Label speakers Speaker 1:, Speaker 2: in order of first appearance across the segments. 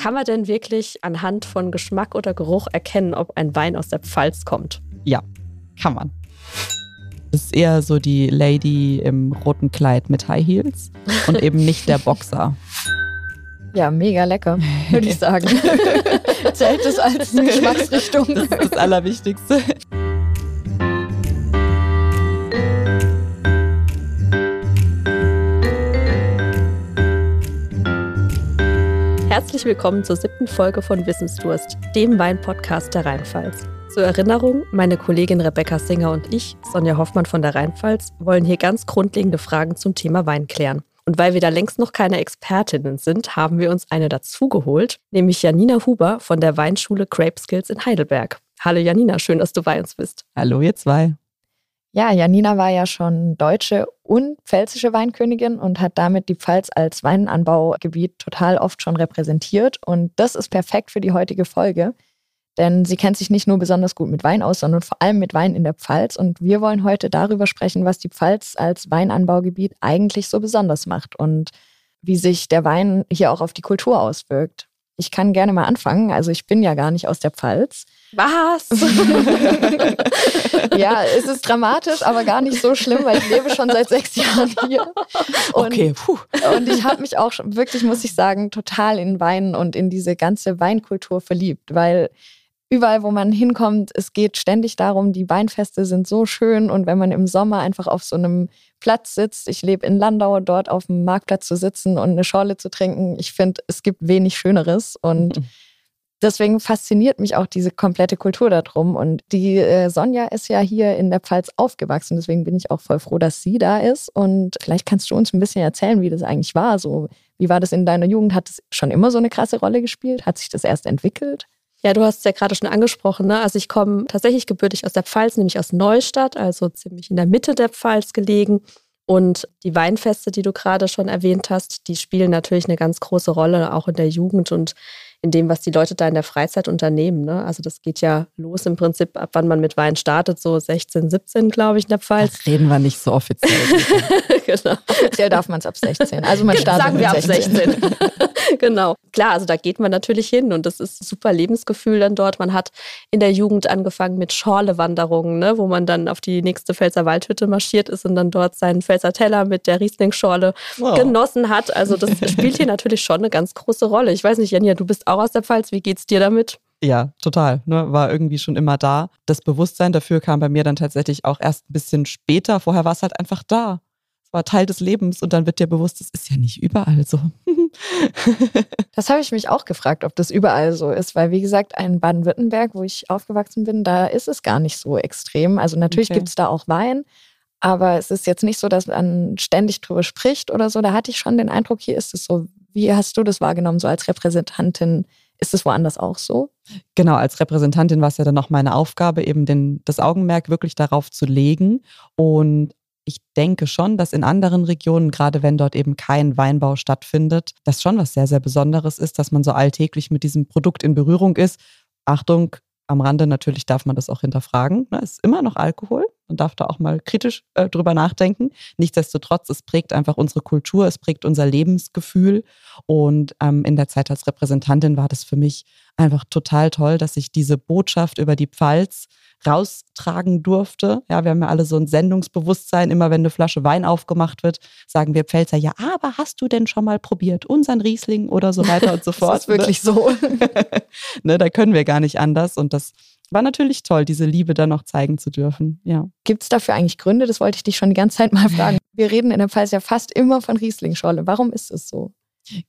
Speaker 1: Kann man denn wirklich anhand von Geschmack oder Geruch erkennen, ob ein Wein aus der Pfalz kommt?
Speaker 2: Ja, kann man. Das ist eher so die Lady im roten Kleid mit High Heels und eben nicht der Boxer.
Speaker 3: Ja, mega lecker, würde ich sagen. Zählt es als Geschmacksrichtung?
Speaker 2: Das ist das Allerwichtigste.
Speaker 1: Herzlich willkommen zur siebten Folge von Wissensdurst, dem Wein-Podcast der Rheinpfalz. Zur Erinnerung, meine Kollegin Rebecca Singer und ich, Sonja Hoffmann von der Rheinpfalz, wollen hier ganz grundlegende Fragen zum Thema Wein klären. Und weil wir da längst noch keine Expertinnen sind, haben wir uns eine dazugeholt, nämlich Janina Huber von der Weinschule Grape Skills in Heidelberg. Hallo Janina, schön, dass du bei uns bist.
Speaker 2: Hallo ihr zwei.
Speaker 3: Ja, Janina war ja schon deutsche und pfälzische Weinkönigin und hat damit die Pfalz als Weinanbaugebiet total oft schon repräsentiert. Und das ist perfekt für die heutige Folge, denn sie kennt sich nicht nur besonders gut mit Wein aus, sondern vor allem mit Wein in der Pfalz. Und wir wollen heute darüber sprechen, was die Pfalz als Weinanbaugebiet eigentlich so besonders macht und wie sich der Wein hier auch auf die Kultur auswirkt. Ich kann gerne mal anfangen. Also ich bin ja gar nicht aus der Pfalz.
Speaker 1: Was?
Speaker 3: ja, es ist dramatisch, aber gar nicht so schlimm, weil ich lebe schon seit sechs Jahren hier.
Speaker 2: Und, okay, puh.
Speaker 3: Und ich habe mich auch wirklich, muss ich sagen, total in Wein und in diese ganze Weinkultur verliebt, weil überall, wo man hinkommt, es geht ständig darum, die Weinfeste sind so schön und wenn man im Sommer einfach auf so einem Platz sitzt, ich lebe in Landau, dort auf dem Marktplatz zu sitzen und eine Schorle zu trinken, ich finde, es gibt wenig Schöneres und mhm deswegen fasziniert mich auch diese komplette Kultur darum. Und die äh, Sonja ist ja hier in der Pfalz aufgewachsen. Deswegen bin ich auch voll froh, dass sie da ist. Und vielleicht kannst du uns ein bisschen erzählen, wie das eigentlich war. So, wie war das in deiner Jugend? Hat es schon immer so eine krasse Rolle gespielt? Hat sich das erst entwickelt?
Speaker 1: Ja, du hast es ja gerade schon angesprochen. Ne? Also ich komme tatsächlich gebürtig aus der Pfalz, nämlich aus Neustadt, also ziemlich in der Mitte der Pfalz gelegen. Und die Weinfeste, die du gerade schon erwähnt hast, die spielen natürlich eine ganz große Rolle, auch in der Jugend. Und in dem, was die Leute da in der Freizeit unternehmen. Ne? Also das geht ja los im Prinzip, ab wann man mit Wein startet, so 16, 17, glaube ich, in der Pfalz.
Speaker 2: Ach, reden wir nicht so offiziell.
Speaker 3: genau. Offiziell darf man es ab 16. Also man startet
Speaker 1: Sagen wir ab 16. genau. Klar, also da geht man natürlich hin und das ist ein super Lebensgefühl dann dort. Man hat in der Jugend angefangen mit Schorlewanderungen, ne? wo man dann auf die nächste Pfälzer Waldhütte marschiert ist und dann dort seinen Pfälzer Teller mit der Riesling-Schorle wow. genossen hat. Also das spielt hier natürlich schon eine ganz große Rolle. Ich weiß nicht, Janja, du bist auch aus der Pfalz. Wie geht's dir damit?
Speaker 2: Ja, total. Ne? War irgendwie schon immer da. Das Bewusstsein dafür kam bei mir dann tatsächlich auch erst ein bisschen später. Vorher war es halt einfach da. Es war Teil des Lebens und dann wird dir bewusst, es ist ja nicht überall so.
Speaker 3: das habe ich mich auch gefragt, ob das überall so ist, weil wie gesagt, in Baden-Württemberg, wo ich aufgewachsen bin, da ist es gar nicht so extrem. Also natürlich okay. gibt es da auch Wein, aber es ist jetzt nicht so, dass man ständig drüber spricht oder so. Da hatte ich schon den Eindruck, hier ist es so wie hast du das wahrgenommen, so als Repräsentantin? Ist es woanders auch so?
Speaker 2: Genau, als Repräsentantin war es ja dann noch meine Aufgabe, eben den, das Augenmerk wirklich darauf zu legen. Und ich denke schon, dass in anderen Regionen, gerade wenn dort eben kein Weinbau stattfindet, das schon was sehr, sehr Besonderes ist, dass man so alltäglich mit diesem Produkt in Berührung ist. Achtung, am Rande natürlich darf man das auch hinterfragen. Ne? Es ist immer noch Alkohol. Man darf da auch mal kritisch äh, drüber nachdenken. Nichtsdestotrotz, es prägt einfach unsere Kultur, es prägt unser Lebensgefühl. Und ähm, in der Zeit als Repräsentantin war das für mich einfach total toll, dass ich diese Botschaft über die Pfalz raustragen durfte. Ja, wir haben ja alle so ein Sendungsbewusstsein. Immer wenn eine Flasche Wein aufgemacht wird, sagen wir Pfälzer, ja, aber hast du denn schon mal probiert? Unseren Riesling oder so weiter und so fort.
Speaker 3: das ist wirklich ne? so.
Speaker 2: ne, da können wir gar nicht anders. Und das war natürlich toll, diese Liebe da noch zeigen zu dürfen. Ja.
Speaker 3: Gibt es dafür eigentlich Gründe? Das wollte ich dich schon die ganze Zeit mal fragen. Wir reden in der Pfalz ja fast immer von Riesling-Schorle. Warum ist es so?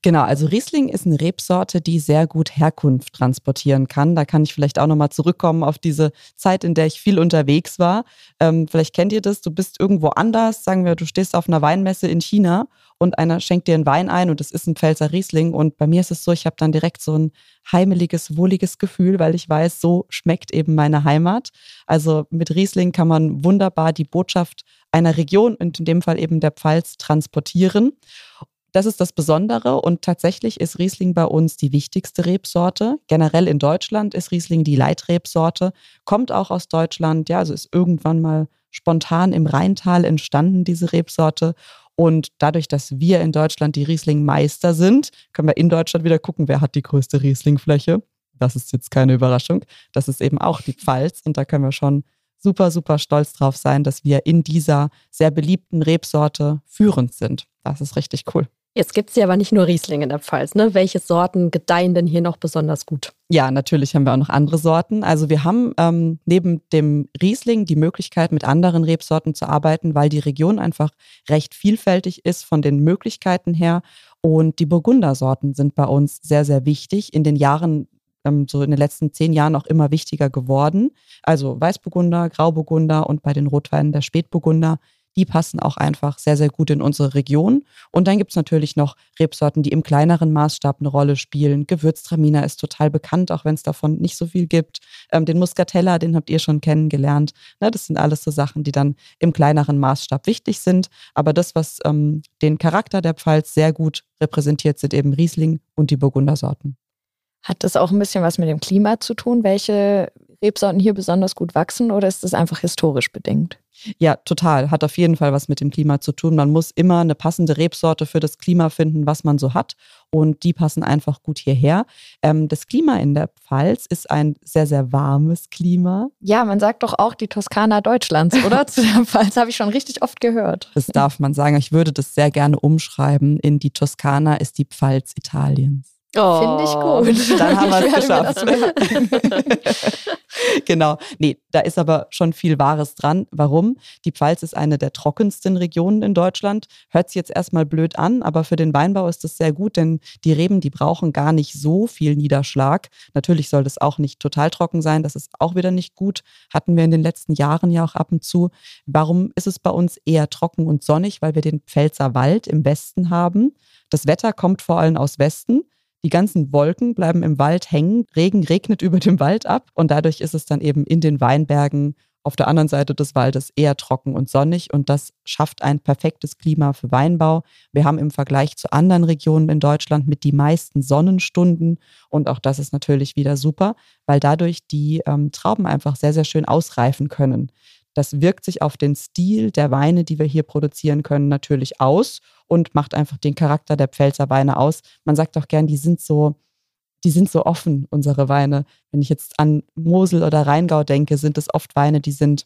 Speaker 2: Genau, also Riesling ist eine Rebsorte, die sehr gut Herkunft transportieren kann. Da kann ich vielleicht auch nochmal zurückkommen auf diese Zeit, in der ich viel unterwegs war. Ähm, vielleicht kennt ihr das, du bist irgendwo anders, sagen wir, du stehst auf einer Weinmesse in China und einer schenkt dir einen Wein ein und es ist ein Pfälzer Riesling. Und bei mir ist es so, ich habe dann direkt so ein heimeliges, wohliges Gefühl, weil ich weiß, so schmeckt eben meine Heimat. Also mit Riesling kann man wunderbar die Botschaft einer Region und in dem Fall eben der Pfalz transportieren. Das ist das Besondere und tatsächlich ist Riesling bei uns die wichtigste Rebsorte. Generell in Deutschland ist Riesling die Leitrebsorte, kommt auch aus Deutschland, ja, also ist irgendwann mal spontan im Rheintal entstanden, diese Rebsorte. Und dadurch, dass wir in Deutschland die Riesling-Meister sind, können wir in Deutschland wieder gucken, wer hat die größte Riesling-Fläche. Das ist jetzt keine Überraschung. Das ist eben auch die Pfalz. Und da können wir schon super, super stolz drauf sein, dass wir in dieser sehr beliebten Rebsorte führend sind. Das ist richtig cool.
Speaker 1: Jetzt gibt es ja aber nicht nur Riesling in der Pfalz. Ne? Welche Sorten gedeihen denn hier noch besonders gut?
Speaker 2: Ja, natürlich haben wir auch noch andere Sorten. Also wir haben ähm, neben dem Riesling die Möglichkeit, mit anderen Rebsorten zu arbeiten, weil die Region einfach recht vielfältig ist von den Möglichkeiten her. Und die Burgundersorten sind bei uns sehr, sehr wichtig. In den Jahren ähm, so in den letzten zehn Jahren auch immer wichtiger geworden. Also Weißburgunder, Grauburgunder und bei den Rotweinen der Spätburgunder die passen auch einfach sehr, sehr gut in unsere Region. Und dann gibt es natürlich noch Rebsorten, die im kleineren Maßstab eine Rolle spielen. Gewürztraminer ist total bekannt, auch wenn es davon nicht so viel gibt. Ähm, den Muscatella, den habt ihr schon kennengelernt. Ne, das sind alles so Sachen, die dann im kleineren Maßstab wichtig sind. Aber das, was ähm, den Charakter der Pfalz sehr gut repräsentiert, sind eben Riesling und die Burgundersorten.
Speaker 3: Hat das auch ein bisschen was mit dem Klima zu tun, welche Rebsorten hier besonders gut wachsen oder ist das einfach historisch bedingt?
Speaker 2: Ja, total. Hat auf jeden Fall was mit dem Klima zu tun. Man muss immer eine passende Rebsorte für das Klima finden, was man so hat. Und die passen einfach gut hierher. Ähm, das Klima in der Pfalz ist ein sehr, sehr warmes Klima.
Speaker 3: Ja, man sagt doch auch die Toskana Deutschlands, oder? Zu der Pfalz habe ich schon richtig oft gehört.
Speaker 2: Das darf man sagen. Ich würde das sehr gerne umschreiben. In die Toskana ist die Pfalz Italiens.
Speaker 3: Oh, Finde ich gut.
Speaker 2: Dann haben wir es geschafft. genau. Nee, da ist aber schon viel Wahres dran. Warum? Die Pfalz ist eine der trockensten Regionen in Deutschland. Hört sich jetzt erstmal blöd an, aber für den Weinbau ist das sehr gut, denn die Reben, die brauchen gar nicht so viel Niederschlag. Natürlich soll das auch nicht total trocken sein. Das ist auch wieder nicht gut. Hatten wir in den letzten Jahren ja auch ab und zu. Warum ist es bei uns eher trocken und sonnig? Weil wir den Pfälzer Wald im Westen haben. Das Wetter kommt vor allem aus Westen. Die ganzen Wolken bleiben im Wald hängen, Regen regnet über dem Wald ab und dadurch ist es dann eben in den Weinbergen auf der anderen Seite des Waldes eher trocken und sonnig und das schafft ein perfektes Klima für Weinbau. Wir haben im Vergleich zu anderen Regionen in Deutschland mit die meisten Sonnenstunden und auch das ist natürlich wieder super, weil dadurch die ähm, Trauben einfach sehr, sehr schön ausreifen können. Das wirkt sich auf den Stil der Weine, die wir hier produzieren können, natürlich aus und macht einfach den Charakter der Pfälzer Weine aus. Man sagt auch gern, die sind so, die sind so offen, unsere Weine. Wenn ich jetzt an Mosel oder Rheingau denke, sind es oft Weine, die sind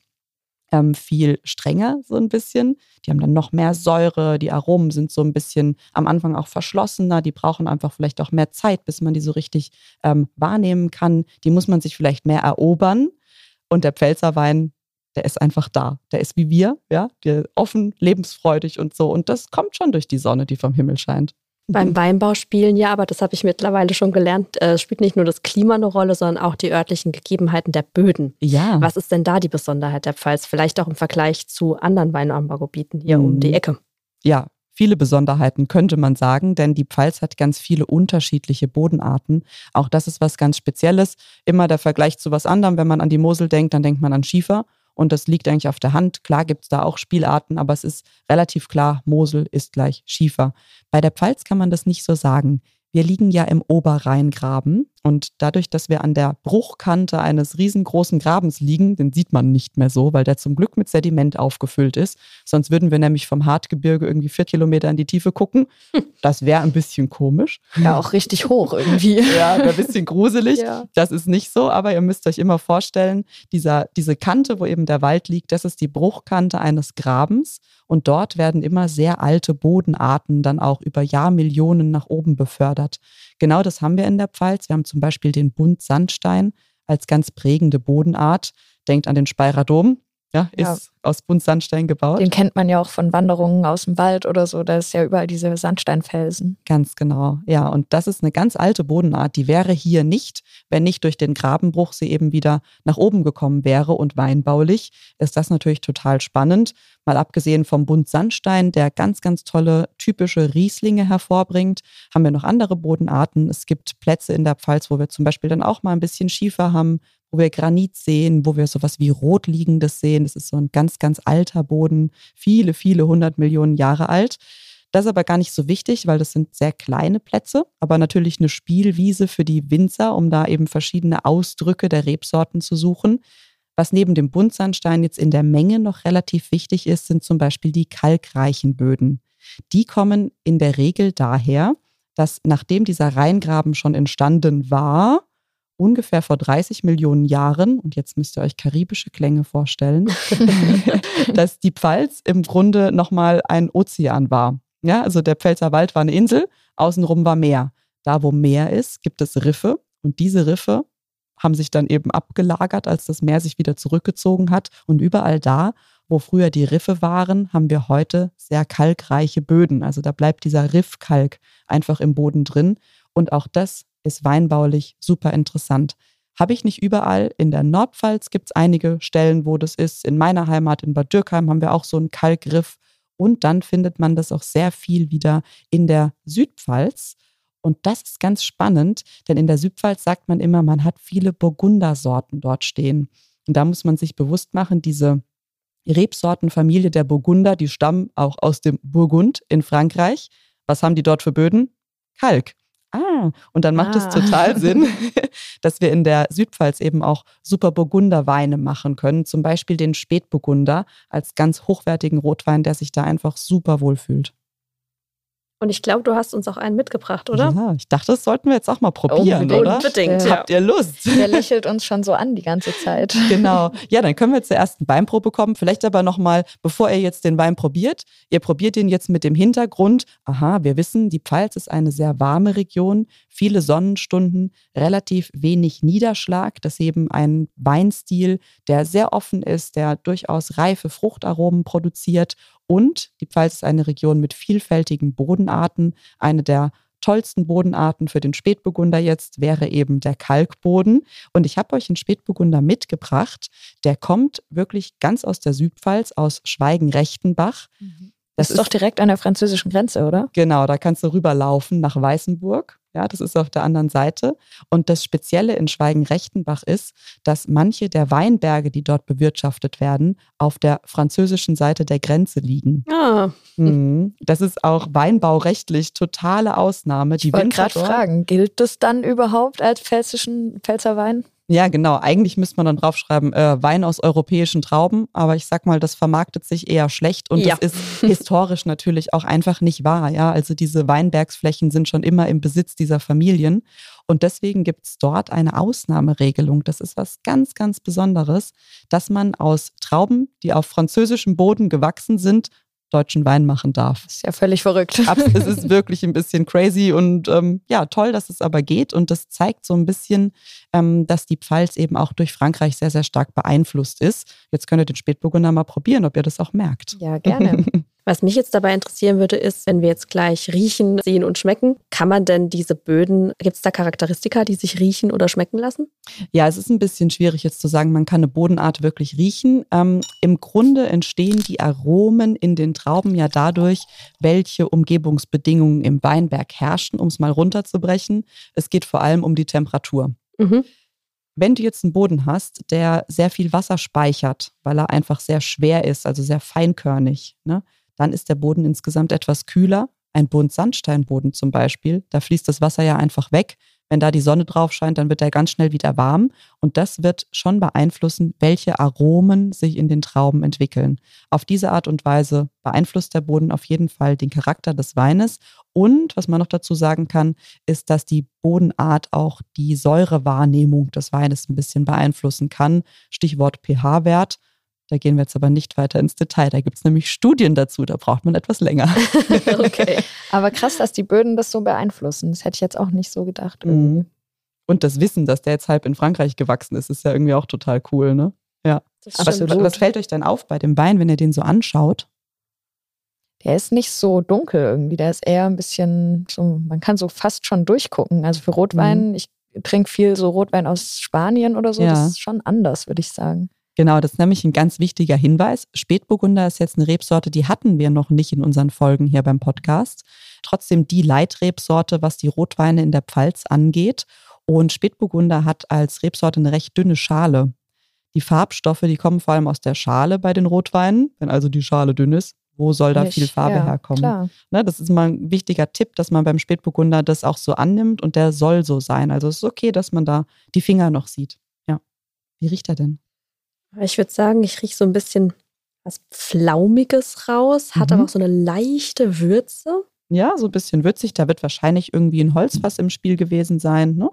Speaker 2: ähm, viel strenger, so ein bisschen. Die haben dann noch mehr Säure, die Aromen sind so ein bisschen am Anfang auch verschlossener, die brauchen einfach vielleicht auch mehr Zeit, bis man die so richtig ähm, wahrnehmen kann. Die muss man sich vielleicht mehr erobern. Und der Pfälzer Wein, der ist einfach da. Der ist wie wir, ja, der offen, lebensfreudig und so. Und das kommt schon durch die Sonne, die vom Himmel scheint.
Speaker 1: Beim Weinbau spielen ja, aber das habe ich mittlerweile schon gelernt, äh, spielt nicht nur das Klima eine Rolle, sondern auch die örtlichen Gegebenheiten der Böden.
Speaker 2: Ja.
Speaker 1: Was ist denn da die Besonderheit der Pfalz? Vielleicht auch im Vergleich zu anderen Weinanbaugebieten hier mhm. um die Ecke.
Speaker 2: Ja, viele Besonderheiten, könnte man sagen, denn die Pfalz hat ganz viele unterschiedliche Bodenarten. Auch das ist was ganz Spezielles. Immer der Vergleich zu was anderem. Wenn man an die Mosel denkt, dann denkt man an Schiefer. Und das liegt eigentlich auf der Hand. Klar gibt es da auch Spielarten, aber es ist relativ klar, Mosel ist gleich Schiefer. Bei der Pfalz kann man das nicht so sagen. Wir liegen ja im Oberrheingraben und dadurch, dass wir an der Bruchkante eines riesengroßen Grabens liegen, den sieht man nicht mehr so, weil der zum Glück mit Sediment aufgefüllt ist. Sonst würden wir nämlich vom Hartgebirge irgendwie vier Kilometer in die Tiefe gucken. Das wäre ein bisschen komisch.
Speaker 3: Ja, auch richtig hoch irgendwie.
Speaker 2: ja, ein bisschen gruselig. Ja. Das ist nicht so, aber ihr müsst euch immer vorstellen, dieser, diese Kante, wo eben der Wald liegt, das ist die Bruchkante eines Grabens. Und dort werden immer sehr alte Bodenarten dann auch über Jahrmillionen nach oben befördert. Genau das haben wir in der Pfalz. Wir haben zum Beispiel den Buntsandstein als ganz prägende Bodenart. Denkt an den Speyerer Dom, ja, ist ja. aus Buntsandstein gebaut.
Speaker 3: Den kennt man ja auch von Wanderungen aus dem Wald oder so. Da ist ja überall diese Sandsteinfelsen.
Speaker 2: Ganz genau, ja. Und das ist eine ganz alte Bodenart. Die wäre hier nicht, wenn nicht durch den Grabenbruch sie eben wieder nach oben gekommen wäre. Und weinbaulich ist das natürlich total spannend. Mal abgesehen vom Buntsandstein, der ganz, ganz tolle typische Rieslinge hervorbringt, haben wir noch andere Bodenarten. Es gibt Plätze in der Pfalz, wo wir zum Beispiel dann auch mal ein bisschen Schiefer haben, wo wir Granit sehen, wo wir sowas wie Rotliegendes sehen. Das ist so ein ganz, ganz alter Boden, viele, viele hundert Millionen Jahre alt. Das ist aber gar nicht so wichtig, weil das sind sehr kleine Plätze, aber natürlich eine Spielwiese für die Winzer, um da eben verschiedene Ausdrücke der Rebsorten zu suchen. Was neben dem Buntsandstein jetzt in der Menge noch relativ wichtig ist, sind zum Beispiel die kalkreichen Böden. die kommen in der Regel daher, dass nachdem dieser Rheingraben schon entstanden war, ungefähr vor 30 Millionen Jahren, und jetzt müsst ihr euch karibische Klänge vorstellen, dass die Pfalz im Grunde nochmal ein Ozean war. Ja, also der Pfälzer Wald war eine Insel, außenrum war Meer. Da, wo Meer ist, gibt es Riffe und diese Riffe haben sich dann eben abgelagert, als das Meer sich wieder zurückgezogen hat. Und überall da, wo früher die Riffe waren, haben wir heute sehr kalkreiche Böden. Also da bleibt dieser Riffkalk einfach im Boden drin. Und auch das ist weinbaulich super interessant. Habe ich nicht überall. In der Nordpfalz gibt es einige Stellen, wo das ist. In meiner Heimat in Bad Dürkheim haben wir auch so einen Kalkriff. Und dann findet man das auch sehr viel wieder in der Südpfalz. Und das ist ganz spannend, denn in der Südpfalz sagt man immer, man hat viele Burgundersorten dort stehen. Und da muss man sich bewusst machen, diese Rebsortenfamilie der Burgunder, die stammen auch aus dem Burgund in Frankreich. Was haben die dort für Böden? Kalk. Ah, und dann macht ah. es total Sinn, dass wir in der Südpfalz eben auch super Burgunderweine machen können. Zum Beispiel den Spätburgunder als ganz hochwertigen Rotwein, der sich da einfach super wohlfühlt.
Speaker 1: Und ich glaube, du hast uns auch einen mitgebracht, oder?
Speaker 2: Ja, ich dachte, das sollten wir jetzt auch mal probieren,
Speaker 1: Unbedingt.
Speaker 2: oder?
Speaker 1: Unbedingt.
Speaker 2: Ja. Habt ihr Lust?
Speaker 3: Der lächelt uns schon so an die ganze Zeit.
Speaker 2: Genau. Ja, dann können wir zur ersten Weinprobe kommen. Vielleicht aber nochmal, bevor ihr jetzt den Wein probiert, ihr probiert ihn jetzt mit dem Hintergrund. Aha, wir wissen, die Pfalz ist eine sehr warme Region, viele Sonnenstunden, relativ wenig Niederschlag. Das ist eben ein Weinstil, der sehr offen ist, der durchaus reife Fruchtaromen produziert und die Pfalz ist eine Region mit vielfältigen Bodenarten. Eine der tollsten Bodenarten für den Spätburgunder jetzt wäre eben der Kalkboden. Und ich habe euch einen Spätburgunder mitgebracht. Der kommt wirklich ganz aus der Südpfalz, aus Schweigen-Rechtenbach.
Speaker 3: Mhm. Das, das ist doch direkt an der französischen Grenze, oder?
Speaker 2: Genau, da kannst du rüberlaufen nach Weißenburg. Ja, das ist auf der anderen Seite. Und das Spezielle in Schweigen-Rechtenbach ist, dass manche der Weinberge, die dort bewirtschaftet werden, auf der französischen Seite der Grenze liegen.
Speaker 1: Ah.
Speaker 2: Mhm. Das ist auch weinbaurechtlich totale Ausnahme.
Speaker 3: Ich wollte gerade fragen, gilt das dann überhaupt als pfälzischen Pfälzer Wein?
Speaker 2: Ja, genau. Eigentlich müsste man dann draufschreiben, äh, Wein aus europäischen Trauben, aber ich sag mal, das vermarktet sich eher schlecht und ja. das ist historisch natürlich auch einfach nicht wahr. Ja, also diese Weinbergsflächen sind schon immer im Besitz dieser Familien und deswegen gibt es dort eine Ausnahmeregelung. Das ist was ganz, ganz Besonderes, dass man aus Trauben, die auf französischem Boden gewachsen sind, deutschen Wein machen darf.
Speaker 3: Das ist ja völlig verrückt.
Speaker 2: es ist wirklich ein bisschen crazy und ähm, ja, toll, dass es aber geht. Und das zeigt so ein bisschen, ähm, dass die Pfalz eben auch durch Frankreich sehr, sehr stark beeinflusst ist. Jetzt könnt ihr den Spätburgunder mal probieren, ob ihr das auch merkt.
Speaker 3: Ja, gerne.
Speaker 1: Was mich jetzt dabei interessieren würde, ist, wenn wir jetzt gleich riechen, sehen und schmecken, kann man denn diese Böden, gibt es da Charakteristika, die sich riechen oder schmecken lassen?
Speaker 2: Ja, es ist ein bisschen schwierig jetzt zu sagen, man kann eine Bodenart wirklich riechen. Ähm, Im Grunde entstehen die Aromen in den Trauben ja dadurch, welche Umgebungsbedingungen im Weinberg herrschen, um es mal runterzubrechen. Es geht vor allem um die Temperatur. Mhm. Wenn du jetzt einen Boden hast, der sehr viel Wasser speichert, weil er einfach sehr schwer ist, also sehr feinkörnig, ne, dann ist der Boden insgesamt etwas kühler. Ein Buntsandsteinboden zum Beispiel, da fließt das Wasser ja einfach weg. Wenn da die Sonne drauf scheint, dann wird er ganz schnell wieder warm. Und das wird schon beeinflussen, welche Aromen sich in den Trauben entwickeln. Auf diese Art und Weise beeinflusst der Boden auf jeden Fall den Charakter des Weines. Und was man noch dazu sagen kann, ist, dass die Bodenart auch die Säurewahrnehmung des Weines ein bisschen beeinflussen kann. Stichwort pH-Wert. Da gehen wir jetzt aber nicht weiter ins Detail. Da gibt es nämlich Studien dazu, da braucht man etwas länger.
Speaker 3: okay. Aber krass, dass die Böden das so beeinflussen. Das hätte ich jetzt auch nicht so gedacht. Irgendwie. Mhm.
Speaker 2: Und das Wissen, dass der jetzt halb in Frankreich gewachsen ist, ist ja irgendwie auch total cool, ne? Ja. Aber was, was fällt euch denn auf bei dem Wein, wenn ihr den so anschaut?
Speaker 3: Der ist nicht so dunkel irgendwie. Der ist eher ein bisschen so, man kann so fast schon durchgucken. Also für Rotwein, mhm. ich trinke viel so Rotwein aus Spanien oder so. Ja. Das ist schon anders, würde ich sagen.
Speaker 2: Genau, das ist nämlich ein ganz wichtiger Hinweis. Spätburgunder ist jetzt eine Rebsorte, die hatten wir noch nicht in unseren Folgen hier beim Podcast. Trotzdem die Leitrebsorte, was die Rotweine in der Pfalz angeht. Und Spätburgunder hat als Rebsorte eine recht dünne Schale. Die Farbstoffe, die kommen vor allem aus der Schale bei den Rotweinen. Wenn also die Schale dünn ist, wo soll da viel Farbe ja, herkommen? Ne, das ist mal ein wichtiger Tipp, dass man beim Spätburgunder das auch so annimmt und der soll so sein. Also es ist okay, dass man da die Finger noch sieht. Ja. Wie riecht er denn?
Speaker 1: Ich würde sagen, ich rieche so ein bisschen was Flaumiges raus, hat
Speaker 2: Mhm.
Speaker 1: aber auch so eine leichte Würze.
Speaker 2: Ja, so ein bisschen würzig. Da wird wahrscheinlich irgendwie ein Holzfass im Spiel gewesen sein. Ne?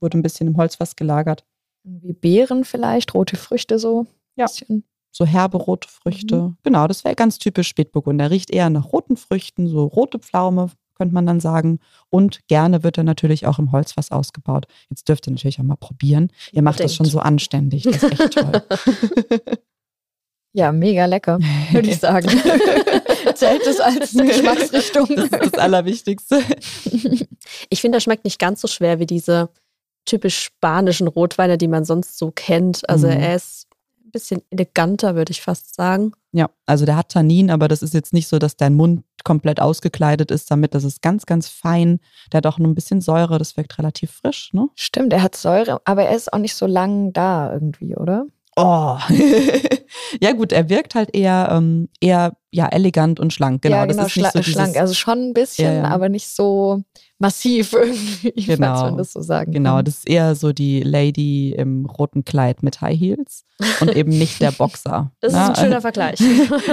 Speaker 2: Wurde ein bisschen im Holzfass gelagert.
Speaker 3: Irgendwie Beeren vielleicht, rote Früchte so.
Speaker 2: Ja.
Speaker 3: Bisschen.
Speaker 2: So herbe rote Früchte. Genau, das wäre ganz typisch Spätburgunder. Riecht eher nach roten Früchten, so rote Pflaume, könnte man dann sagen. Und gerne wird er natürlich auch im Holzfass ausgebaut. Jetzt dürft ihr natürlich auch mal probieren. Ihr macht das
Speaker 1: Unbedingt.
Speaker 2: schon so anständig. Das ist echt toll.
Speaker 3: Ja, mega lecker, würde ich sagen. Zählt es als Geschmacksrichtung.
Speaker 2: Das ist das Allerwichtigste.
Speaker 1: Ich finde, das schmeckt nicht ganz so schwer wie diese typisch spanischen Rotweine, die man sonst so kennt. Also
Speaker 2: Mhm.
Speaker 1: er ist ein bisschen eleganter, würde ich fast sagen.
Speaker 2: Ja, also der hat Tannin, aber das ist jetzt nicht so, dass dein Mund komplett ausgekleidet ist damit. Das ist ganz, ganz fein. Der hat auch nur ein bisschen Säure, das wirkt relativ frisch, ne?
Speaker 3: Stimmt, er hat Säure, aber er ist auch nicht so lang da irgendwie, oder?
Speaker 2: Oh. ja, gut, er wirkt halt eher, ähm, eher ja, elegant und schlank. Genau,
Speaker 3: ja,
Speaker 2: das
Speaker 3: genau,
Speaker 2: ist nicht
Speaker 3: schla
Speaker 2: so
Speaker 3: schlank. Also schon ein bisschen,
Speaker 2: Ja, ja.
Speaker 3: aber nicht so massiv irgendwie,
Speaker 2: Genau.
Speaker 3: falls man das so sagen
Speaker 2: Genau,
Speaker 3: kann.
Speaker 2: das ist eher so die Lady im roten Kleid mit High Heels und eben nicht der Boxer.
Speaker 1: Das
Speaker 2: ne?
Speaker 1: ist ein schöner Vergleich.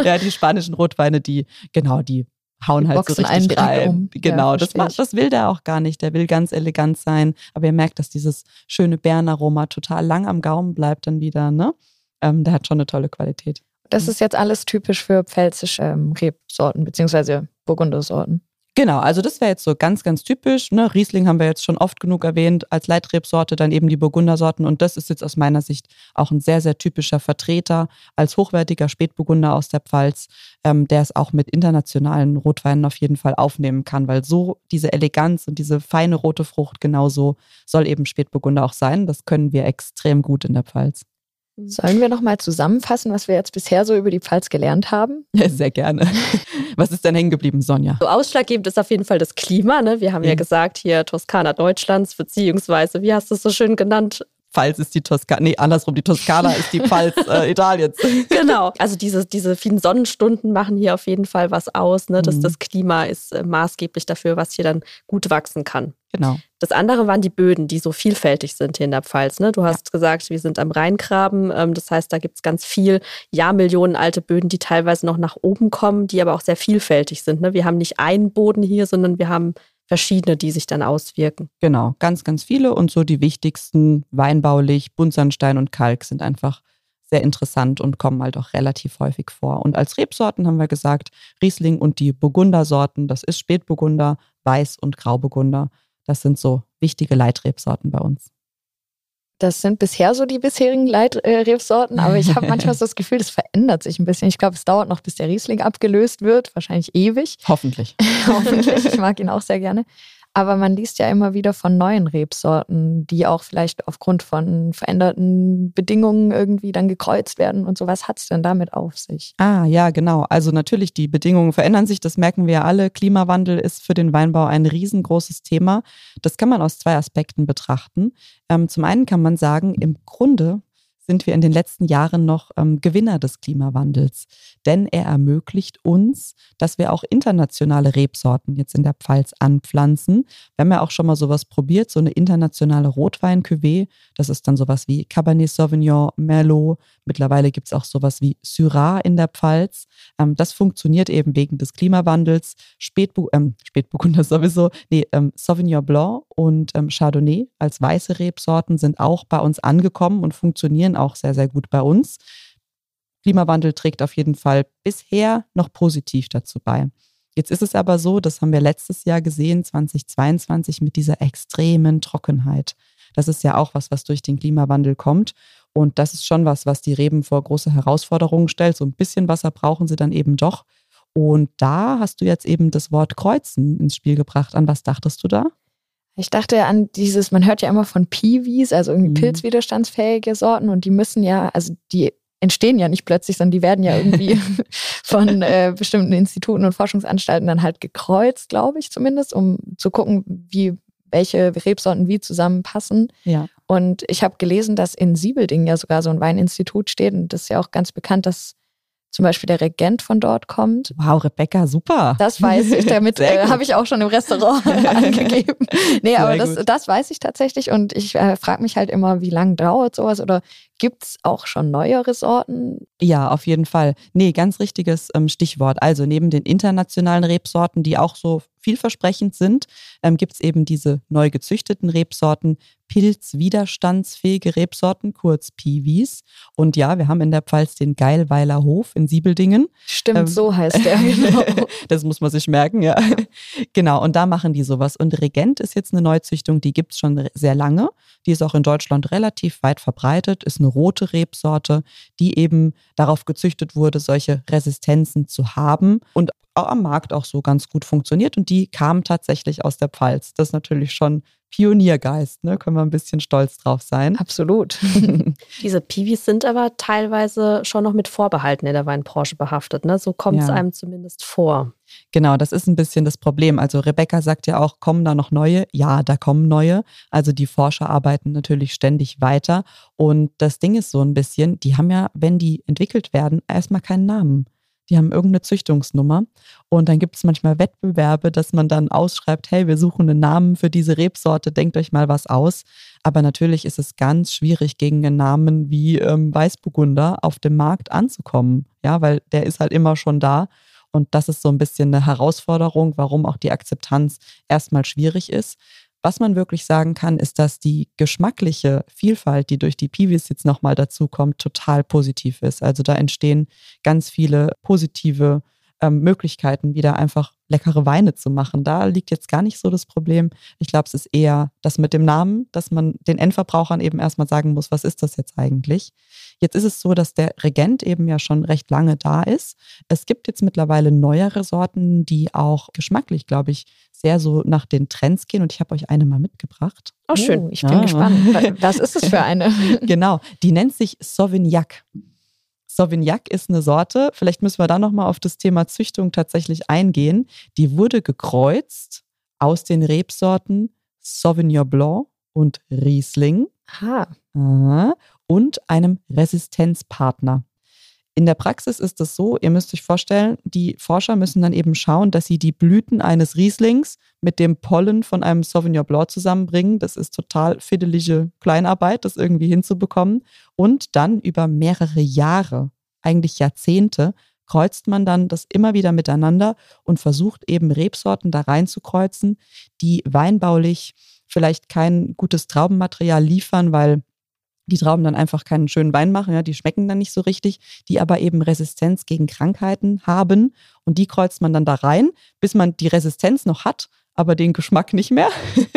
Speaker 2: ja, die spanischen Rotweine, die, genau, die hauen halt so richtig rein.
Speaker 3: um. Ja,
Speaker 2: Genau, das, macht,
Speaker 3: ich.
Speaker 2: das will der auch gar nicht. Der will ganz elegant sein. Aber ihr merkt, dass dieses schöne Beerenaroma total lang am Gaumen bleibt dann wieder, ne? Ähm, der hat schon eine tolle Qualität.
Speaker 3: Das ist jetzt alles typisch für pfälzische ähm, Rebsorten, beziehungsweise Burgundersorten.
Speaker 2: Genau, also das wäre jetzt so ganz, ganz typisch. Ne? Riesling haben wir jetzt schon oft genug erwähnt als Leitrebsorte, dann eben die Burgundersorten. Und das ist jetzt aus meiner Sicht auch ein sehr, sehr typischer Vertreter als hochwertiger Spätburgunder aus der Pfalz, ähm, der es auch mit internationalen Rotweinen auf jeden Fall aufnehmen kann, weil so diese Eleganz und diese feine rote Frucht genauso soll eben Spätburgunder auch sein. Das können wir extrem gut in der Pfalz.
Speaker 3: Sollen wir nochmal zusammenfassen, was wir jetzt bisher so über die Pfalz gelernt haben?
Speaker 2: Sehr gerne. Was ist denn hängen geblieben, Sonja?
Speaker 1: So ausschlaggebend ist auf jeden Fall das Klima. Ne? Wir haben ja
Speaker 2: Mhm.
Speaker 1: gesagt, hier Toskana Deutschlands, beziehungsweise, wie hast du es so schön genannt?
Speaker 2: Pfalz ist die Toskana, nee, andersrum, die Toskana ist die Pfalz äh, Italiens.
Speaker 1: Genau. Also diese, diese vielen Sonnenstunden machen hier auf jeden Fall was aus. Ne? Das,
Speaker 2: Mhm.
Speaker 1: das Klima ist äh, maßgeblich dafür, was hier dann gut wachsen kann.
Speaker 2: Genau.
Speaker 1: Das andere waren die Böden, die so vielfältig sind hier in der Pfalz. Ne? Du hast gesagt, wir sind am Rheingraben. Ähm, das heißt, da gibt es ganz viel Jahrmillionen alte Böden, die teilweise noch nach oben kommen, die aber auch sehr vielfältig sind. Ne? Wir haben nicht einen Boden hier, sondern wir haben verschiedene, die sich dann auswirken.
Speaker 2: Genau, ganz, ganz viele und so die wichtigsten weinbaulich, Buntsandstein und Kalk sind einfach sehr interessant und kommen halt auch relativ häufig vor. Und als Rebsorten haben wir gesagt, Riesling und die Burgundersorten, das ist Spätburgunder, Weiß und Grauburgunder. Das sind so wichtige Leitrebsorten bei uns.
Speaker 3: Das sind bisher so die bisherigen Leitrebsorten, aber ich habe manchmal so das Gefühl, das verändert sich ein bisschen. Ich glaube, es dauert noch, bis der Riesling abgelöst wird, wahrscheinlich ewig.
Speaker 2: Hoffentlich.
Speaker 3: Hoffentlich. Ich mag ihn auch sehr gerne. Aber man liest ja immer wieder von neuen Rebsorten, die auch vielleicht aufgrund von veränderten Bedingungen irgendwie dann gekreuzt werden und so. Was hat es denn damit auf sich?
Speaker 2: Ah, ja, genau. Also natürlich, die Bedingungen verändern sich, das merken wir ja alle. Klimawandel ist für den Weinbau ein riesengroßes Thema. Das kann man aus zwei Aspekten betrachten. Ähm, zum einen kann man sagen, im Grunde sind wir in den letzten Jahren noch ähm, Gewinner des Klimawandels. Denn er ermöglicht uns, dass wir auch internationale Rebsorten jetzt in der Pfalz anpflanzen. Wir haben ja auch schon mal sowas probiert, so eine internationale Rotwein-Cuvée. Das ist dann sowas wie Cabernet Sauvignon, Merlot. Mittlerweile gibt es auch sowas wie Syrah in der Pfalz. Ähm, das funktioniert eben wegen des Klimawandels. Spätbu ähm, Spätburgunder sowieso, nee, ähm, Sauvignon Blanc und ähm, Chardonnay als weiße Rebsorten sind auch bei uns angekommen und funktionieren auch sehr, sehr gut bei uns. Klimawandel trägt auf jeden Fall bisher noch positiv dazu bei. Jetzt ist es aber so, das haben wir letztes Jahr gesehen, 2022, mit dieser extremen Trockenheit. Das ist ja auch was, was durch den Klimawandel kommt. Und das ist schon was, was die Reben vor große Herausforderungen stellt. So ein bisschen Wasser brauchen sie dann eben doch. Und da hast du jetzt eben das Wort Kreuzen ins Spiel gebracht. An was dachtest du da?
Speaker 3: Ich dachte an dieses, man hört ja immer von Piwis, also irgendwie
Speaker 2: Mhm.
Speaker 3: pilzwiderstandsfähige Sorten und die müssen ja, also die entstehen ja nicht plötzlich, sondern die werden ja irgendwie von äh, bestimmten Instituten und Forschungsanstalten dann halt gekreuzt, glaube ich zumindest, um zu gucken, wie welche Rebsorten wie zusammenpassen.
Speaker 2: Ja.
Speaker 3: Und ich habe gelesen, dass in Siebelding ja sogar so ein Weininstitut steht und das ist ja auch ganz bekannt, dass zum Beispiel der Regent von dort kommt.
Speaker 2: Wow, Rebecca, super.
Speaker 3: Das weiß ich, damit äh, habe ich auch schon im Restaurant angegeben. Nee,
Speaker 2: Sehr
Speaker 3: aber das, das weiß ich tatsächlich und ich äh, frage mich halt immer, wie lange dauert sowas oder Gibt es auch schon neuere Sorten?
Speaker 2: Ja, auf jeden Fall. Nee, ganz richtiges ähm, Stichwort. Also neben den internationalen Rebsorten, die auch so vielversprechend sind, ähm, gibt es eben diese neu gezüchteten Rebsorten, pilzwiderstandsfähige Rebsorten, kurz Piwis. Und ja, wir haben in der Pfalz den Geilweiler Hof in Siebeldingen.
Speaker 3: Stimmt, ähm, so heißt der, genau.
Speaker 2: das muss man sich merken, ja. Genau, und da machen die sowas. Und Regent ist jetzt eine Neuzüchtung, die gibt es schon sehr lange. Die ist auch in Deutschland relativ weit verbreitet, ist eine rote Rebsorte, die eben darauf gezüchtet wurde, solche Resistenzen zu haben und am Markt auch so ganz gut funktioniert. Und die kam tatsächlich aus der Pfalz. Das ist natürlich schon Pioniergeist, ne? Können wir ein bisschen stolz drauf sein.
Speaker 3: Absolut.
Speaker 1: Diese Piwis sind aber teilweise schon noch mit Vorbehalten in der Weinbranche behaftet, ne? So kommt es ja. einem zumindest vor.
Speaker 2: Genau, das ist ein bisschen das Problem. Also Rebecca sagt ja auch, kommen da noch neue? Ja, da kommen neue. Also die Forscher arbeiten natürlich ständig weiter. Und das Ding ist so ein bisschen, die haben ja, wenn die entwickelt werden, erstmal keinen Namen die haben irgendeine Züchtungsnummer. Und dann gibt es manchmal Wettbewerbe, dass man dann ausschreibt, hey, wir suchen einen Namen für diese Rebsorte, denkt euch mal was aus. Aber natürlich ist es ganz schwierig, gegen einen Namen wie ähm, Weißburgunder auf dem Markt anzukommen. Ja, weil der ist halt immer schon da. Und das ist so ein bisschen eine Herausforderung, warum auch die Akzeptanz erstmal schwierig ist. Was man wirklich sagen kann, ist, dass die geschmackliche Vielfalt, die durch die Piwis jetzt nochmal dazukommt, total positiv ist. Also da entstehen ganz viele positive ähm, Möglichkeiten, wieder einfach leckere Weine zu machen. Da liegt jetzt gar nicht so das Problem. Ich glaube, es ist eher das mit dem Namen, dass man den Endverbrauchern eben erstmal sagen muss, was ist das jetzt eigentlich? Jetzt ist es so, dass der Regent eben ja schon recht lange da ist. Es gibt jetzt mittlerweile neuere Sorten, die auch geschmacklich, glaube ich, sehr so nach den Trends gehen. Und ich habe euch eine mal mitgebracht.
Speaker 3: Oh, schön. Ich bin ja. gespannt. Was ist es für eine?
Speaker 2: genau. Die nennt sich Sauvignac. Sauvignac ist eine Sorte, vielleicht müssen wir da nochmal auf das Thema Züchtung tatsächlich eingehen. Die wurde gekreuzt aus den Rebsorten Sauvignon Blanc und Riesling.
Speaker 3: Aha.
Speaker 2: Und einem Resistenzpartner. In der Praxis ist es so, ihr müsst euch vorstellen, die Forscher müssen dann eben schauen, dass sie die Blüten eines Rieslings mit dem Pollen von einem Sauvignon Blanc zusammenbringen. Das ist total fiddelige Kleinarbeit, das irgendwie hinzubekommen. Und dann über mehrere Jahre, eigentlich Jahrzehnte, kreuzt man dann das immer wieder miteinander und versucht eben Rebsorten da reinzukreuzen, die weinbaulich vielleicht kein gutes Traubenmaterial liefern, weil die Trauben dann einfach keinen schönen Wein machen, ja, die schmecken dann nicht so richtig, die aber eben Resistenz gegen Krankheiten haben und die kreuzt man dann da rein, bis man die Resistenz noch hat, aber den Geschmack nicht mehr.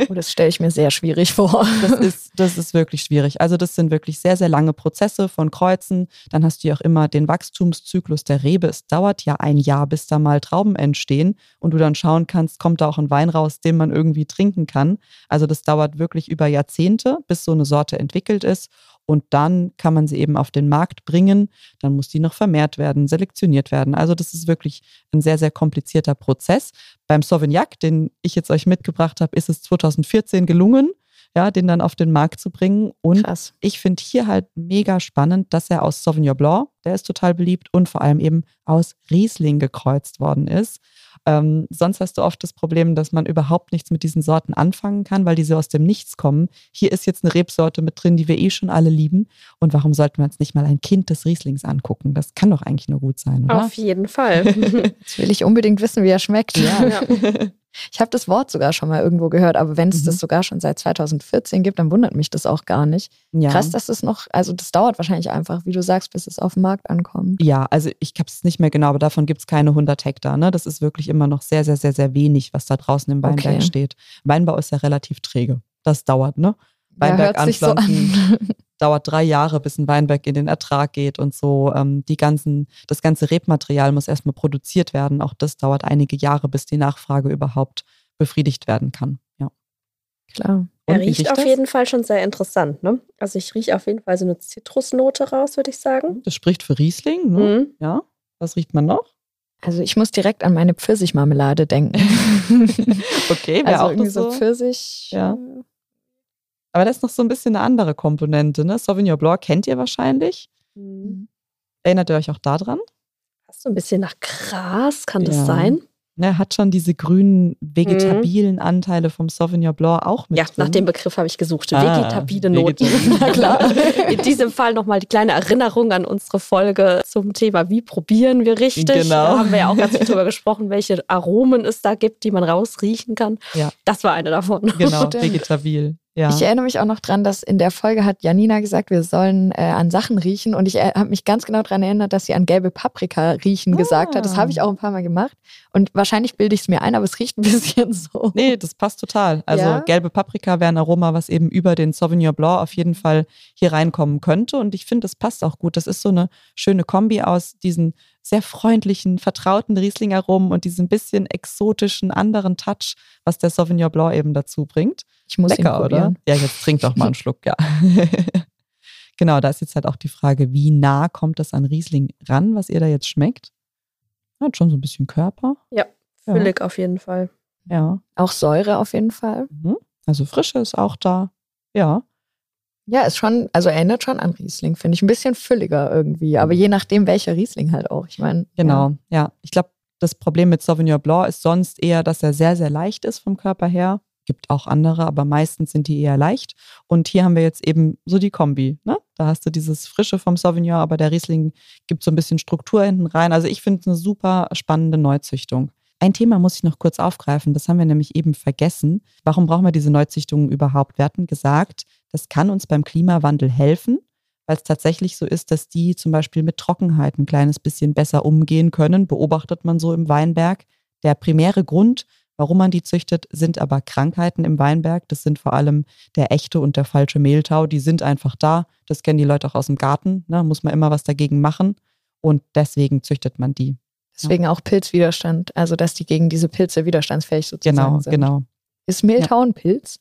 Speaker 3: Oh, das stelle ich mir sehr schwierig vor.
Speaker 2: Das ist, das ist wirklich schwierig. Also das sind wirklich sehr, sehr lange Prozesse von Kreuzen. Dann hast du ja auch immer den Wachstumszyklus der Rebe. Es dauert ja ein Jahr, bis da mal Trauben entstehen und du dann schauen kannst, kommt da auch ein Wein raus, den man irgendwie trinken kann. Also das dauert wirklich über Jahrzehnte, bis so eine Sorte entwickelt ist und dann kann man sie eben auf den Markt bringen. Dann muss die noch vermehrt werden, selektioniert werden. Also das ist wirklich ein sehr, sehr komplizierter Prozess. Beim Sauvignac, den ich jetzt euch mitgebracht habe, ist es 2014 gelungen, ja, den dann auf den Markt zu bringen. Und Krass. ich finde hier halt mega spannend, dass er aus Sauvignon Blanc, der ist total beliebt, und vor allem eben aus Riesling gekreuzt worden ist. Ähm, sonst hast du oft das Problem, dass man überhaupt nichts mit diesen Sorten anfangen kann, weil diese aus dem Nichts kommen. Hier ist jetzt eine Rebsorte mit drin, die wir eh schon alle lieben. Und warum sollten wir uns nicht mal ein Kind des Rieslings angucken? Das kann doch eigentlich nur gut sein, oder?
Speaker 1: Auf jeden Fall.
Speaker 3: Jetzt will ich unbedingt wissen, wie er schmeckt.
Speaker 2: Ja. ja.
Speaker 3: Ich habe das Wort sogar schon mal irgendwo gehört, aber wenn es mhm. das sogar schon seit 2014 gibt, dann wundert mich das auch gar nicht. Ja. Krass, dass es noch, also das dauert wahrscheinlich einfach, wie du sagst, bis es auf den Markt ankommt.
Speaker 2: Ja, also ich habe es nicht mehr genau, aber davon gibt es keine 100 Hektar. Ne? Das ist wirklich immer noch sehr, sehr, sehr, sehr wenig, was da draußen im Weinberg okay. steht. Weinbau ist ja relativ träge. Das dauert, ne? Weinberg ja, anpflanzen. So an. dauert drei Jahre, bis ein Weinberg in den Ertrag geht und so. Ähm, die ganzen, das ganze Rebmaterial muss erstmal produziert werden. Auch das dauert einige Jahre, bis die Nachfrage überhaupt befriedigt werden kann. Ja.
Speaker 3: Klar.
Speaker 1: Er riecht auf das? jeden Fall schon sehr interessant. Ne? Also ich rieche auf jeden Fall so eine Zitrusnote raus, würde ich sagen.
Speaker 2: Das spricht für Riesling. Ne? Mhm. Ja. Was riecht man noch?
Speaker 3: Also ich muss direkt an meine Pfirsichmarmelade denken.
Speaker 2: okay, wäre also
Speaker 3: auch irgendwie so Pfirsich.
Speaker 2: Ja. Äh, aber das ist noch so ein bisschen eine andere Komponente. Ne? Sauvignon Blanc kennt ihr wahrscheinlich. Mhm. Erinnert ihr euch auch daran?
Speaker 1: Hast du ein bisschen nach Gras, kann das ja. sein?
Speaker 2: Er hat schon diese grünen vegetabilen Anteile vom Sauvignon Blanc auch mit.
Speaker 1: Ja,
Speaker 2: drin.
Speaker 1: nach dem Begriff habe ich gesucht.
Speaker 2: Ah,
Speaker 1: Vegetabile Noten. Na klar. In diesem Fall nochmal die kleine Erinnerung an unsere Folge zum Thema, wie probieren wir richtig.
Speaker 2: Genau.
Speaker 1: Da haben wir ja auch ganz viel drüber gesprochen, welche Aromen es da gibt, die man rausriechen kann.
Speaker 2: Ja.
Speaker 1: Das war eine davon.
Speaker 2: Genau, vegetabil. Ja.
Speaker 3: Ich erinnere mich auch noch dran, dass in der Folge hat Janina gesagt, wir sollen äh, an Sachen riechen. Und ich äh, habe mich ganz genau daran erinnert, dass sie an gelbe Paprika riechen gesagt hat. Das
Speaker 2: Ah.
Speaker 3: habe ich auch ein paar Mal gemacht. Und wahrscheinlich bilde ich es mir ein, aber es riecht ein bisschen so.
Speaker 2: Nee, das passt total. Also
Speaker 3: Ja?
Speaker 2: gelbe Paprika wäre ein Aroma, was eben über den Sauvignon Blanc auf jeden Fall hier reinkommen könnte. Und ich finde, das passt auch gut. Das ist so eine schöne Kombi aus diesen sehr freundlichen, vertrauten Riesling-Aromen und diesem bisschen exotischen anderen Touch, was der Sauvignon Blanc eben dazu bringt.
Speaker 3: Ich muss
Speaker 2: Lecker,
Speaker 3: ihn
Speaker 2: oder?
Speaker 3: probieren.
Speaker 2: Ja, jetzt trink doch mal einen Schluck, ja. genau, da ist jetzt halt auch die Frage, wie nah kommt das an Riesling ran, was ihr da jetzt schmeckt? Hat schon so ein bisschen Körper.
Speaker 1: Füllig auf jeden Fall.
Speaker 2: Ja.
Speaker 3: Auch Säure auf jeden Fall.
Speaker 2: Mhm. Also Frische ist auch da. Ja.
Speaker 3: Ja, ist schon, also erinnert schon an Riesling, finde ich. Ein bisschen fülliger irgendwie. Aber je nachdem, welcher Riesling halt auch. Ich meine.
Speaker 2: Genau, ja. Ich glaube, das Problem mit Sauvignon Blanc ist sonst eher, dass er sehr, sehr leicht ist vom Körper her. Gibt auch andere, aber meistens sind die eher leicht. Und hier haben wir jetzt eben so die Kombi. Ne? Da hast du dieses Frische vom Sauvignon, aber der Riesling gibt so ein bisschen Struktur hinten rein. Also ich finde es eine super spannende Neuzüchtung. Ein Thema muss ich noch kurz aufgreifen, das haben wir nämlich eben vergessen. Warum brauchen wir diese Neuzüchtungen überhaupt? Wir hatten gesagt, das kann uns beim Klimawandel helfen, weil es tatsächlich so ist, dass die zum Beispiel mit Trockenheit ein kleines bisschen besser umgehen können, beobachtet man so im Weinberg. Der primäre Grund, warum man die züchtet, sind aber Krankheiten im Weinberg. Das sind vor allem der echte und der falsche Mehltau. Die sind einfach da. Das kennen die Leute auch aus dem Garten. Ne? Muss man immer was dagegen machen. Und deswegen züchtet man die.
Speaker 3: Deswegen auch Pilzwiderstand. Also, dass die gegen diese Pilze widerstandsfähig sozusagen
Speaker 2: Genau,
Speaker 3: sind.
Speaker 2: genau.
Speaker 3: Ist Mehltau ein Pilz?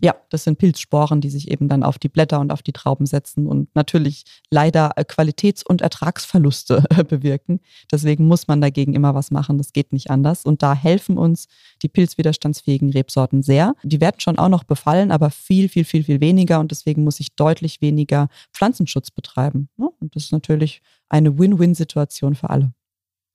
Speaker 2: Ja, das sind Pilzsporen, die sich eben dann auf die Blätter und auf die Trauben setzen und natürlich leider äh, Qualitäts- und Ertragsverluste äh, bewirken. Deswegen muss man dagegen immer was machen. Das geht nicht anders. Und da helfen uns die pilzwiderstandsfähigen Rebsorten sehr. Die werden schon auch noch befallen, aber viel, viel, viel, viel weniger. Und deswegen muss ich deutlich weniger Pflanzenschutz betreiben. ne? Und das ist natürlich eine Win-Win-Situation für alle.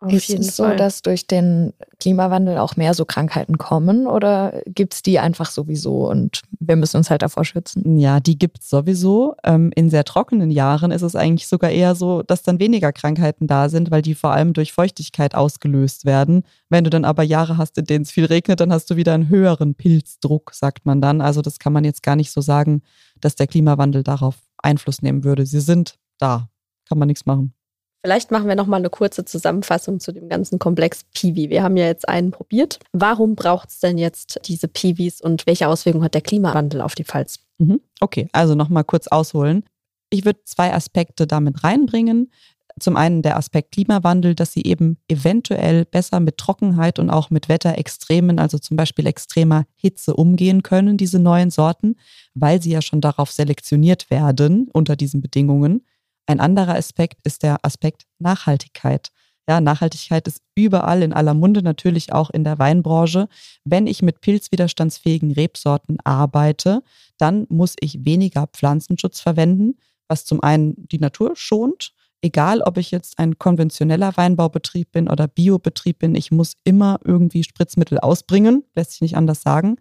Speaker 1: Auf
Speaker 3: ist
Speaker 1: jeden
Speaker 3: es so,
Speaker 1: Fall.
Speaker 3: dass durch den Klimawandel auch mehr so Krankheiten kommen oder gibt es die einfach sowieso und wir müssen uns halt davor schützen?
Speaker 2: Ja, die gibt es sowieso. Ähm, in sehr trockenen Jahren ist es eigentlich sogar eher so, dass dann weniger Krankheiten da sind, weil die vor allem durch Feuchtigkeit ausgelöst werden. Wenn du dann aber Jahre hast, in denen es viel regnet, dann hast du wieder einen höheren Pilzdruck, sagt man dann. Also das kann man jetzt gar nicht so sagen, dass der Klimawandel darauf Einfluss nehmen würde. Sie sind da, kann man nichts machen.
Speaker 1: Vielleicht machen wir noch mal eine kurze Zusammenfassung zu dem ganzen Komplex Piwi. Wir haben ja jetzt einen probiert. Warum braucht es denn jetzt diese Piwis und welche Auswirkungen hat der Klimawandel auf die Pfalz?
Speaker 2: Mhm. Okay, also nochmal kurz ausholen. Ich würde zwei Aspekte damit reinbringen. Zum einen der Aspekt Klimawandel, dass sie eben eventuell besser mit Trockenheit und auch mit Wetterextremen, also zum Beispiel extremer Hitze umgehen können, diese neuen Sorten, weil sie ja schon darauf selektioniert werden unter diesen Bedingungen. Ein anderer Aspekt ist der Aspekt Nachhaltigkeit. Ja, Nachhaltigkeit ist überall in aller Munde, natürlich auch in der Weinbranche. Wenn ich mit pilzwiderstandsfähigen Rebsorten arbeite, dann muss ich weniger Pflanzenschutz verwenden, was zum einen die Natur schont. Egal, ob ich jetzt ein konventioneller Weinbaubetrieb bin oder Biobetrieb bin, ich muss immer irgendwie Spritzmittel ausbringen, lässt sich nicht anders sagen.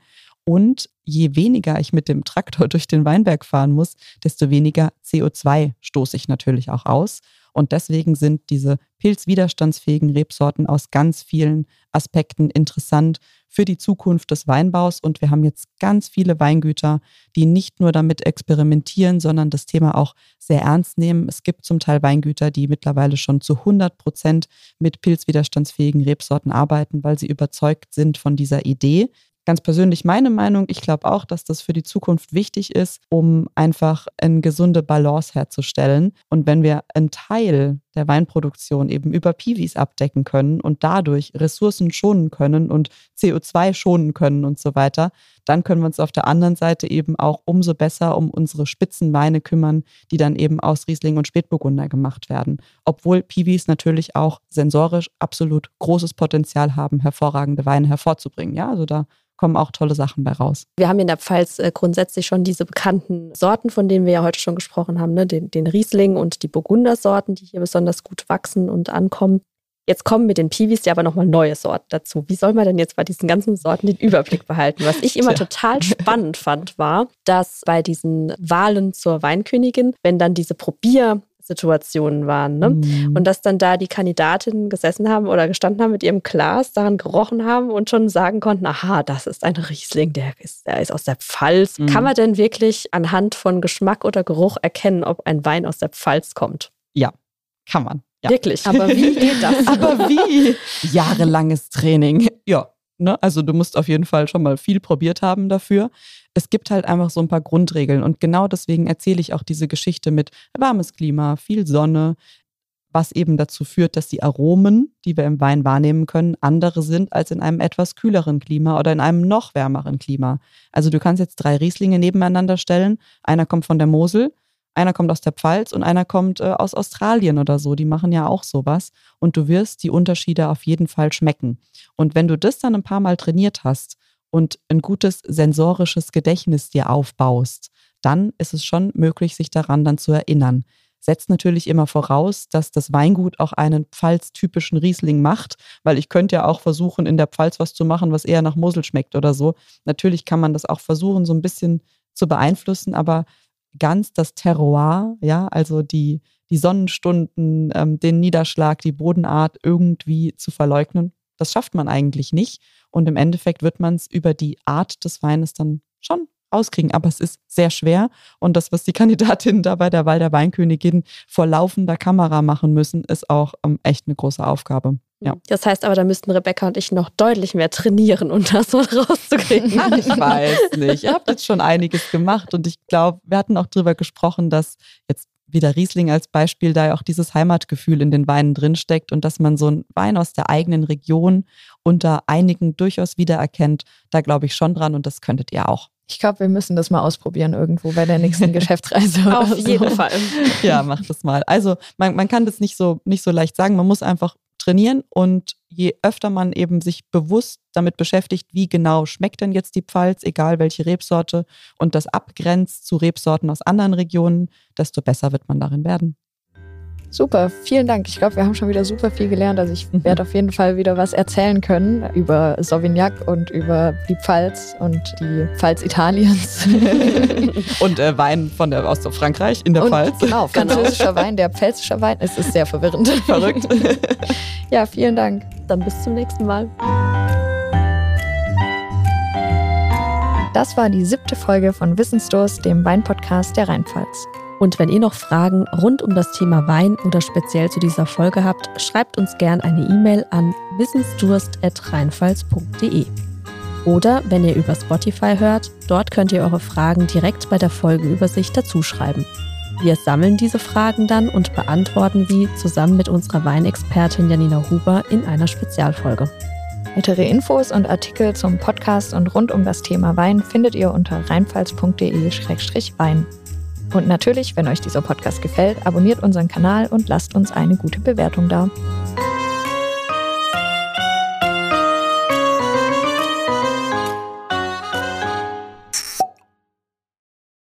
Speaker 2: Und je weniger ich mit dem Traktor durch den Weinberg fahren muss, desto weniger CO2 stoße ich natürlich auch aus. Und deswegen sind diese pilzwiderstandsfähigen Rebsorten aus ganz vielen Aspekten interessant für die Zukunft des Weinbaus. Und wir haben jetzt ganz viele Weingüter, die nicht nur damit experimentieren, sondern das Thema auch sehr ernst nehmen. Es gibt zum Teil Weingüter, die mittlerweile schon zu 100 Prozent mit pilzwiderstandsfähigen Rebsorten arbeiten, weil sie überzeugt sind von dieser Idee. Ganz persönlich meine Meinung, ich glaube auch, dass das für die Zukunft wichtig ist, um einfach eine gesunde Balance herzustellen. Und wenn wir einen Teil der Weinproduktion eben über Piwis abdecken können und dadurch Ressourcen schonen können und CO2 schonen können und so weiter, dann können wir uns auf der anderen Seite eben auch umso besser um unsere Spitzenweine kümmern, die dann eben aus Riesling und Spätburgunder gemacht werden. Obwohl Piwis natürlich auch sensorisch absolut großes Potenzial haben, hervorragende Weine hervorzubringen. Ja, also da kommen auch tolle Sachen bei raus.
Speaker 1: Wir haben in der Pfalz äh, grundsätzlich schon diese bekannten Sorten, von denen wir ja heute schon gesprochen haben, ne? den, den Riesling und die Burgundersorten, die hier besonders gut wachsen und ankommen. Jetzt kommen mit den Piwis ja aber nochmal neue Sorten dazu. Wie soll man denn jetzt bei diesen ganzen Sorten den Überblick behalten? Was ich immer total spannend fand, war, dass bei diesen Wahlen zur Weinkönigin, wenn dann diese Probier Situationen waren. Ne? Mhm. Und dass dann da die Kandidatinnen gesessen haben oder gestanden haben mit ihrem Glas, daran gerochen haben und schon sagen konnten, aha, das ist ein Riesling, der ist, der ist aus der Pfalz. Mhm. Kann man denn wirklich anhand von Geschmack oder Geruch erkennen, ob ein Wein aus der Pfalz kommt?
Speaker 2: Ja, kann man. Ja.
Speaker 1: Wirklich. Aber wie geht das?
Speaker 2: Aber wie? Jahrelanges Training. Ja. Ne? Also du musst auf jeden Fall schon mal viel probiert haben dafür. Es gibt halt einfach so ein paar Grundregeln und genau deswegen erzähle ich auch diese Geschichte mit warmes Klima, viel Sonne, was eben dazu führt, dass die Aromen, die wir im Wein wahrnehmen können, andere sind als in einem etwas kühleren Klima oder in einem noch wärmeren Klima. Also du kannst jetzt drei Rieslinge nebeneinander stellen. Einer kommt von der Mosel, einer kommt aus der Pfalz und einer kommt äh, aus Australien oder so. Die machen ja auch sowas. Und du wirst die Unterschiede auf jeden Fall schmecken. Und wenn du das dann ein paar Mal trainiert hast und ein gutes sensorisches Gedächtnis dir aufbaust, dann ist es schon möglich, sich daran dann zu erinnern. Setzt natürlich immer voraus, dass das Weingut auch einen pfalztypischen Riesling macht, weil ich könnte ja auch versuchen, in der Pfalz was zu machen, was eher nach Mosel schmeckt oder so. Natürlich kann man das auch versuchen, so ein bisschen zu beeinflussen, aber ganz das Terroir, ja, also die, die Sonnenstunden, ähm, den Niederschlag, die Bodenart irgendwie zu verleugnen. Das schafft man eigentlich nicht. Und im Endeffekt wird man es über die Art des Weines dann schon rauskriegen. Aber es ist sehr schwer. Und das, was die Kandidatinnen da bei der Wahl der Weinkönigin vor laufender Kamera machen müssen, ist auch ähm, echt eine große Aufgabe. Ja.
Speaker 1: Das heißt aber, da müssten Rebecca und ich noch deutlich mehr trainieren, um das so rauszukriegen.
Speaker 2: ich weiß nicht. Ihr habt jetzt schon einiges gemacht und ich glaube, wir hatten auch darüber gesprochen, dass jetzt wieder Riesling als Beispiel, da ja auch dieses Heimatgefühl in den Weinen drinsteckt und dass man so einen Wein aus der eigenen Region unter einigen durchaus wiedererkennt. Da glaube ich schon dran und das könntet ihr auch.
Speaker 3: Ich glaube, wir müssen das mal ausprobieren irgendwo bei der nächsten Geschäftsreise.
Speaker 1: Auf jeden Fall.
Speaker 2: Ja, macht das mal. Also man, man kann das nicht so, nicht so leicht sagen. Man muss einfach trainieren und je öfter man eben sich bewusst damit beschäftigt, wie genau schmeckt denn jetzt die Pfalz, egal welche Rebsorte, und das abgrenzt zu Rebsorten aus anderen Regionen, desto besser wird man darin werden.
Speaker 3: Super, vielen Dank. Ich glaube, wir haben schon wieder super viel gelernt. Also ich mhm. werde auf jeden Fall wieder was erzählen können über Sauvignac und über die Pfalz und die Pfalz Italiens.
Speaker 2: und äh, Wein von der, aus Frankreich in der und, Pfalz.
Speaker 3: Genau, französischer Wein, der pfälzischer Wein. Es ist sehr verwirrend.
Speaker 2: Verrückt.
Speaker 3: ja, vielen Dank.
Speaker 1: Dann bis zum nächsten Mal.
Speaker 3: Das war die siebte Folge von Wissensdurst, dem Weinpodcast der Rheinpfalz.
Speaker 1: Und wenn ihr noch Fragen rund um das Thema Wein oder speziell zu dieser Folge habt, schreibt uns gern eine E-Mail an wissensdurst.rheinpfalz.de. Oder wenn ihr über Spotify hört, dort könnt ihr eure Fragen direkt bei der Folgenübersicht dazuschreiben. Wir sammeln diese Fragen dann und beantworten sie zusammen mit unserer Weinexpertin Janina Huber in einer Spezialfolge.
Speaker 3: Weitere Infos und Artikel zum Podcast und rund um das Thema Wein findet ihr unter rheinpfalz.de-wein. Und natürlich, wenn euch dieser Podcast gefällt, abonniert unseren Kanal und lasst uns eine gute Bewertung da.